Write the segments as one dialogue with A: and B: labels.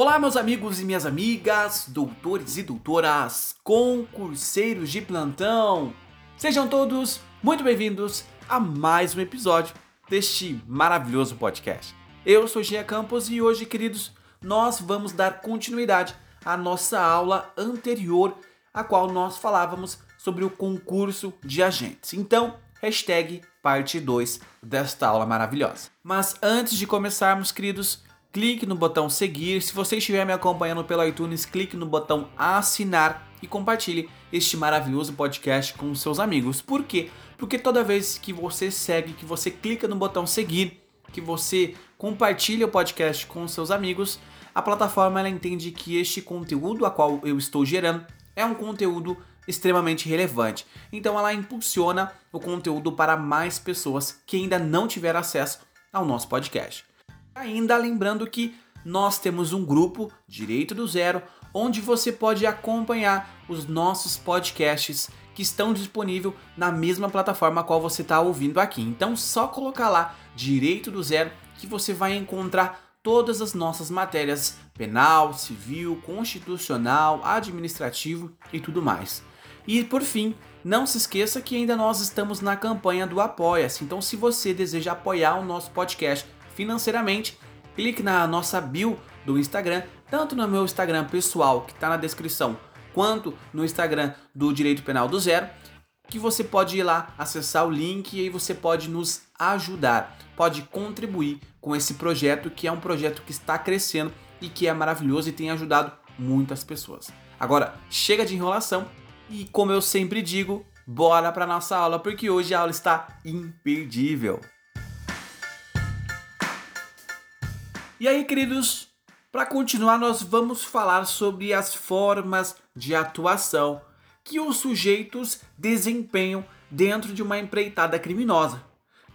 A: Olá, meus amigos e minhas amigas, doutores e doutoras, concurseiros de plantão. Sejam todos muito bem-vindos a mais um episódio deste maravilhoso podcast. Eu sou Gia Campos e hoje, queridos, nós vamos dar continuidade à nossa aula anterior, a qual nós falávamos sobre o concurso de agentes. Então, hashtag parte 2 desta aula maravilhosa. Mas antes de começarmos, queridos, clique no botão seguir. Se você estiver me acompanhando pelo iTunes, clique no botão assinar e compartilhe este maravilhoso podcast com seus amigos. Por quê? Porque toda vez que você segue, que você clica no botão seguir, que você compartilha o podcast com seus amigos, a plataforma ela entende que este conteúdo a qual eu estou gerando é um conteúdo extremamente relevante. Então ela impulsiona o conteúdo para mais pessoas que ainda não tiveram acesso ao nosso podcast. Ainda lembrando que nós temos um grupo Direito do Zero onde você pode acompanhar os nossos podcasts que estão disponíveis na mesma plataforma a qual você está ouvindo aqui. Então só colocar lá Direito do Zero que você vai encontrar todas as nossas matérias penal, civil, constitucional, administrativo e tudo mais. E por fim, não se esqueça que ainda nós estamos na campanha do Apoia-se. Então, se você deseja apoiar o nosso podcast financeiramente, clique na nossa bio do Instagram, tanto no meu Instagram pessoal, que está na descrição, quanto no Instagram do Direito Penal do Zero, que você pode ir lá, acessar o link e aí você pode nos ajudar, pode contribuir com esse projeto, que é um projeto que está crescendo e que é maravilhoso e tem ajudado muitas pessoas. Agora, chega de enrolação e como eu sempre digo, bora para nossa aula porque hoje a aula está imperdível. E aí, queridos, para continuar, nós vamos falar sobre as formas de atuação que os sujeitos desempenham dentro de uma empreitada criminosa.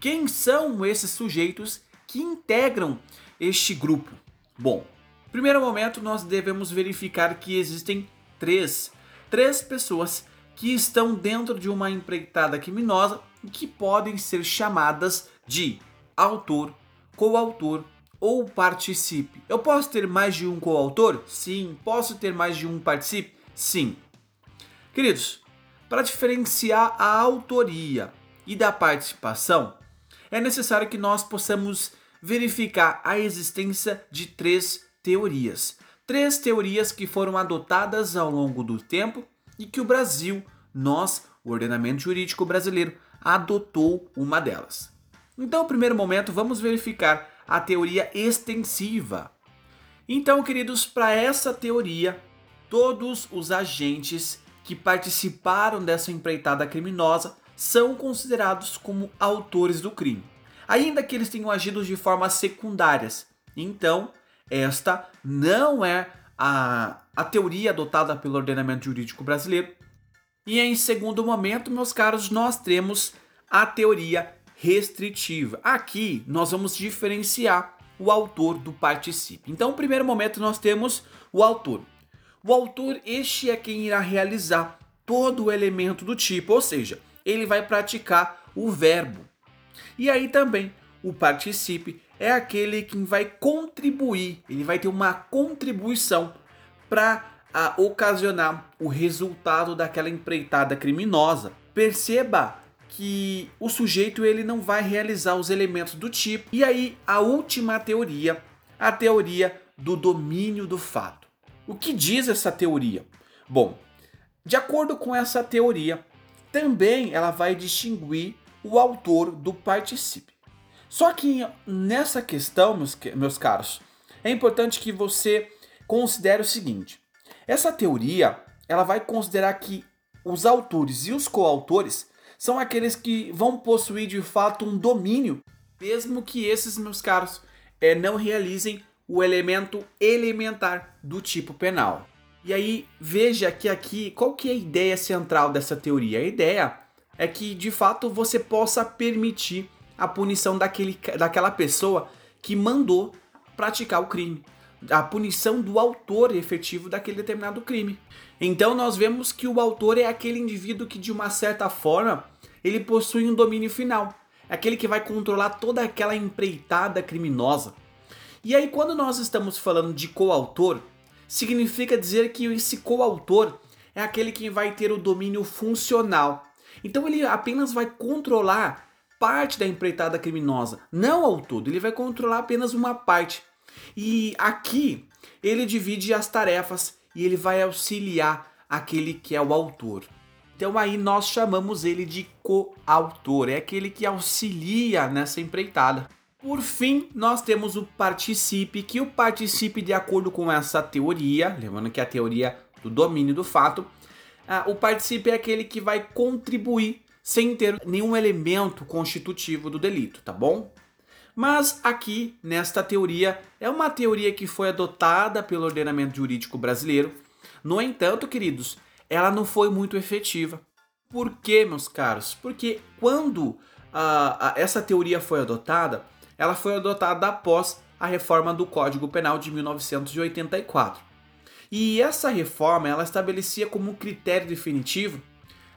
A: Quem são esses sujeitos que integram este grupo? Bom, primeiro momento nós devemos verificar que existem três, três pessoas que estão dentro de uma empreitada criminosa que podem ser chamadas de autor, coautor ou participe. Eu posso ter mais de um coautor? Sim. Posso ter mais de um participe? Sim. Queridos, para diferenciar a autoria e da participação, é necessário que nós possamos verificar a existência de três teorias. Três teorias que foram adotadas ao longo do tempo e que o Brasil, nós, o ordenamento jurídico brasileiro, adotou uma delas. Então, no primeiro momento, vamos verificar a teoria extensiva. Então, queridos, para essa teoria, todos os agentes que participaram dessa empreitada criminosa são considerados como autores do crime, ainda que eles tenham agido de formas secundárias. Então, esta não é a, a teoria adotada pelo ordenamento jurídico brasileiro. E em segundo momento, meus caros, nós temos a teoria restritiva. Aqui nós vamos diferenciar o autor do participe. Então, no primeiro momento, nós temos o autor. O autor, este é quem irá realizar todo o elemento do tipo, ou seja, ele vai praticar o verbo. E aí também o participe é aquele que vai contribuir, ele vai ter uma contribuição para ocasionar o resultado daquela empreitada criminosa. Perceba que o sujeito ele não vai realizar os elementos do tipo. E aí a última teoria, a teoria do domínio do fato. O que diz essa teoria? Bom, de acordo com essa teoria, também ela vai distinguir o autor do participe. Só que nessa questão, meus, meus caros, é importante que você considere o seguinte: essa teoria ela vai considerar que os autores e os coautores são aqueles que vão possuir de fato um domínio, mesmo que esses, meus caros, é, não realizem o elemento elementar do tipo penal. E aí, veja que aqui, qual que é a ideia central dessa teoria? A ideia é que, de fato, você possa permitir a punição daquele, daquela pessoa que mandou praticar o crime. A punição do autor efetivo daquele determinado crime. Então, nós vemos que o autor é aquele indivíduo que, de uma certa forma, ele possui um domínio final. É aquele que vai controlar toda aquela empreitada criminosa. E aí, quando nós estamos falando de coautor, significa dizer que esse coautor é aquele que vai ter o domínio funcional. Então ele apenas vai controlar parte da empreitada criminosa, não ao todo, ele vai controlar apenas uma parte. E aqui ele divide as tarefas e ele vai auxiliar aquele que é o autor. Então aí nós chamamos ele de coautor, é aquele que auxilia nessa empreitada. Por fim, nós temos o participe, que o participe de acordo com essa teoria, lembrando que é a teoria do domínio do fato, ah, o participe é aquele que vai contribuir sem ter nenhum elemento constitutivo do delito, tá bom? Mas aqui, nesta teoria, é uma teoria que foi adotada pelo ordenamento jurídico brasileiro. No entanto, queridos, ela não foi muito efetiva. Por quê, meus caros? Porque quando uh, essa teoria foi adotada, ela foi adotada após a reforma do Código Penal de 1984. E essa reforma ela estabelecia como critério definitivo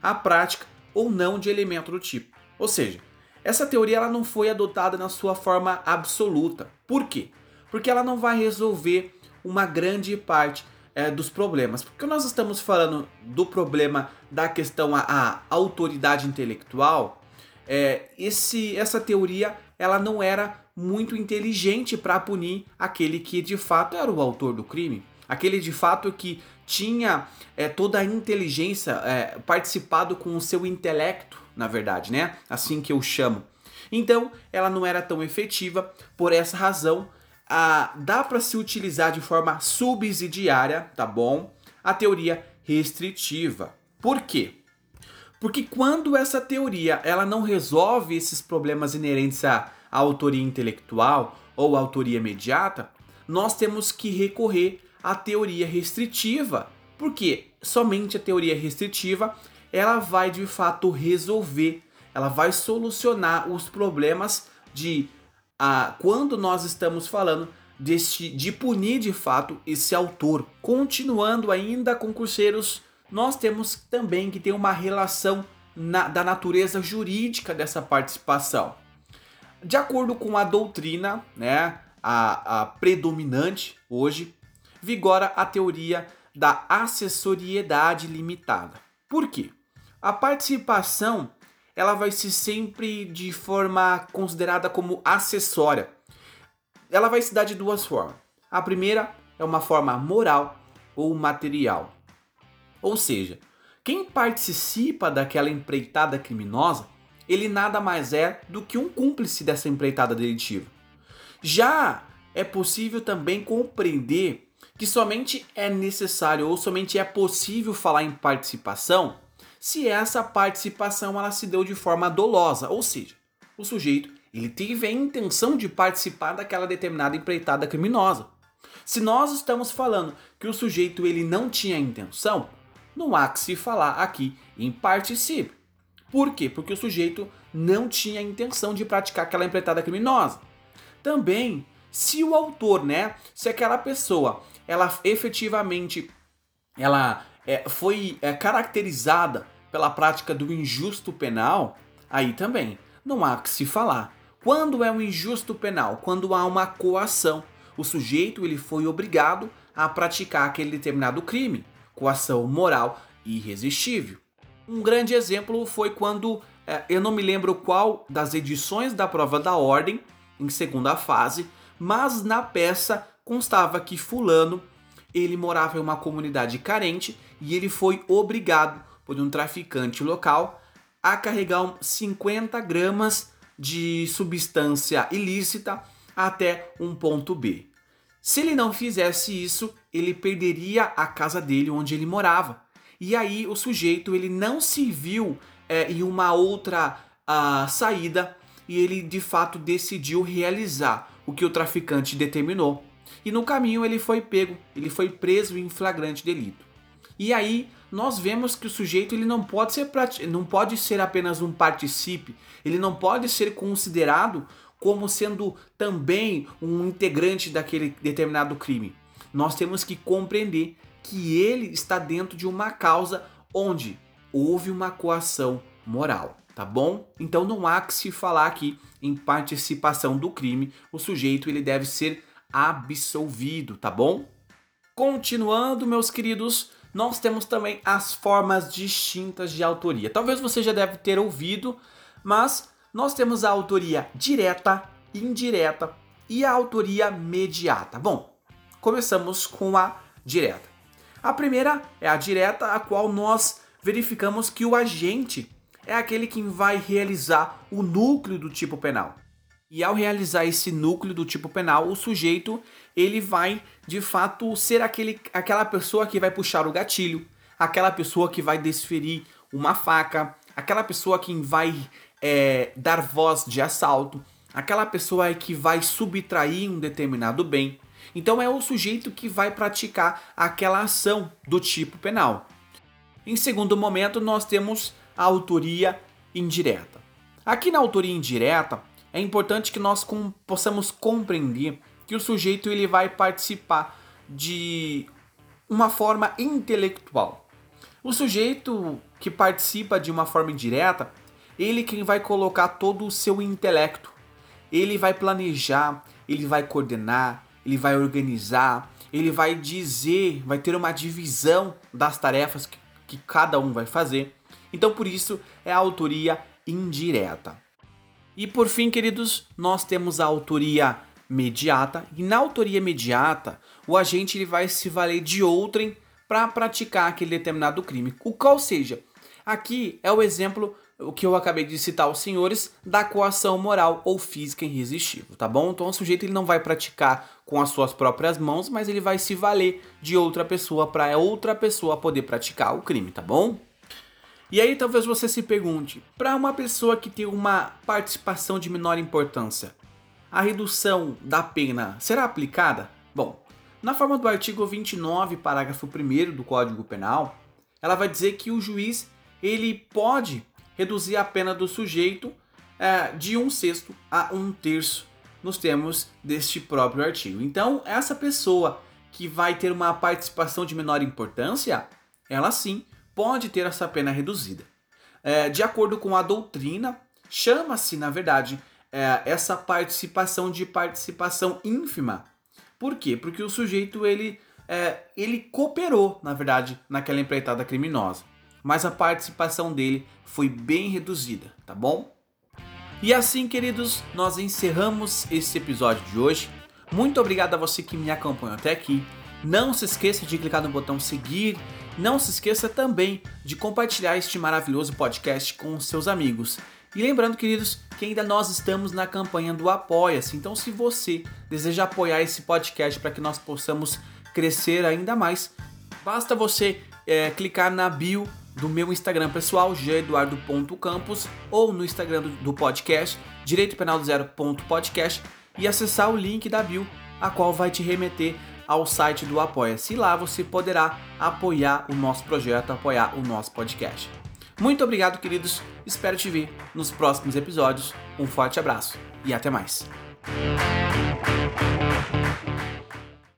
A: a prática ou não de elemento do tipo. Ou seja, essa teoria ela não foi adotada na sua forma absoluta. Por quê? Porque ela não vai resolver uma grande parte é, dos problemas. Porque nós estamos falando do problema da questão à autoridade intelectual, é, esse, essa teoria ela não era muito inteligente para punir aquele que de fato era o autor do crime. Aquele de fato que tinha é, toda a inteligência é, participado com o seu intelecto na verdade, né? Assim que eu chamo. Então, ela não era tão efetiva, por essa razão, a, dá para se utilizar de forma subsidiária, tá bom? A teoria restritiva. Por quê? Porque quando essa teoria ela não resolve esses problemas inerentes à, à autoria intelectual ou à autoria imediata, nós temos que recorrer à teoria restritiva. Porque somente a teoria restritiva ela vai de fato resolver, ela vai solucionar os problemas de a, quando nós estamos falando deste, de punir de fato esse autor. Continuando ainda, concurseiros, nós temos também que ter uma relação na, da natureza jurídica dessa participação. De acordo com a doutrina, né, a, a predominante hoje, vigora a teoria da assessoriedade limitada. Por quê? A participação ela vai ser sempre de forma considerada como acessória. Ela vai se dar de duas formas. A primeira é uma forma moral ou material. Ou seja, quem participa daquela empreitada criminosa, ele nada mais é do que um cúmplice dessa empreitada delitiva. Já é possível também compreender que somente é necessário ou somente é possível falar em participação se essa participação ela se deu de forma dolosa, ou seja, o sujeito ele teve a intenção de participar daquela determinada empreitada criminosa. Se nós estamos falando que o sujeito ele não tinha intenção, não há que se falar aqui em participe. Por quê? Porque o sujeito não tinha intenção de praticar aquela empreitada criminosa. Também, se o autor, né, se aquela pessoa, ela efetivamente ela é, foi é, caracterizada pela prática do injusto penal, aí também não há que se falar. Quando é um injusto penal? Quando há uma coação. O sujeito ele foi obrigado a praticar aquele determinado crime, coação moral irresistível. Um grande exemplo foi quando é, eu não me lembro qual das edições da prova da ordem, em segunda fase, mas na peça constava que fulano ele morava em uma comunidade carente e ele foi obrigado por um traficante local a carregar 50 gramas de substância ilícita até um ponto B. Se ele não fizesse isso, ele perderia a casa dele onde ele morava. E aí o sujeito ele não se viu é, em uma outra uh, saída e ele de fato decidiu realizar o que o traficante determinou. E no caminho ele foi pego, ele foi preso em flagrante delito. E aí nós vemos que o sujeito ele não pode ser não pode ser apenas um participe, ele não pode ser considerado como sendo também um integrante daquele determinado crime. Nós temos que compreender que ele está dentro de uma causa onde houve uma coação moral, tá bom? Então não há que se falar aqui em participação do crime, o sujeito ele deve ser absolvido, tá bom? Continuando, meus queridos, nós temos também as formas distintas de autoria. Talvez você já deve ter ouvido, mas nós temos a autoria direta, indireta e a autoria mediata. Bom, começamos com a direta. A primeira é a direta, a qual nós verificamos que o agente é aquele que vai realizar o núcleo do tipo penal. E ao realizar esse núcleo do tipo penal, o sujeito ele vai de fato ser aquele, aquela pessoa que vai puxar o gatilho, aquela pessoa que vai desferir uma faca, aquela pessoa que vai é, dar voz de assalto, aquela pessoa que vai subtrair um determinado bem. Então é o sujeito que vai praticar aquela ação do tipo penal. Em segundo momento, nós temos a autoria indireta. Aqui na autoria indireta, é importante que nós com, possamos compreender que o sujeito ele vai participar de uma forma intelectual. O sujeito que participa de uma forma indireta, ele quem vai colocar todo o seu intelecto. Ele vai planejar, ele vai coordenar, ele vai organizar, ele vai dizer, vai ter uma divisão das tarefas que, que cada um vai fazer. Então, por isso, é a autoria indireta. E por fim, queridos, nós temos a autoria mediata. E na autoria mediata, o agente ele vai se valer de outrem para praticar aquele determinado crime. O qual seja, aqui é o exemplo o que eu acabei de citar aos senhores da coação moral ou física irresistível, tá bom? Então o sujeito ele não vai praticar com as suas próprias mãos, mas ele vai se valer de outra pessoa para outra pessoa poder praticar o crime, tá bom? E aí talvez você se pergunte, para uma pessoa que tem uma participação de menor importância, a redução da pena será aplicada? Bom, na forma do artigo 29, parágrafo 1 do Código Penal, ela vai dizer que o juiz ele pode reduzir a pena do sujeito é, de um sexto a um terço nos termos deste próprio artigo. Então, essa pessoa que vai ter uma participação de menor importância, ela sim pode ter essa pena reduzida. É, de acordo com a doutrina, chama-se, na verdade, é, essa participação de participação ínfima. Por quê? Porque o sujeito ele, é, ele cooperou, na verdade, naquela empreitada criminosa. Mas a participação dele foi bem reduzida, tá bom? E assim, queridos, nós encerramos esse episódio de hoje. Muito obrigado a você que me acompanhou até aqui. Não se esqueça de clicar no botão seguir não se esqueça também de compartilhar este maravilhoso podcast com seus amigos. E lembrando, queridos, que ainda nós estamos na campanha do Apoia-se. Então, se você deseja apoiar esse podcast para que nós possamos crescer ainda mais, basta você é, clicar na bio do meu Instagram pessoal, geduardo.campos, ou no Instagram do, do podcast, direito penal e acessar o link da bio, a qual vai te remeter ao site do Apoia-se. Lá você poderá apoiar o nosso projeto, apoiar o nosso podcast. Muito obrigado, queridos. Espero te ver nos próximos episódios. Um forte abraço e até mais.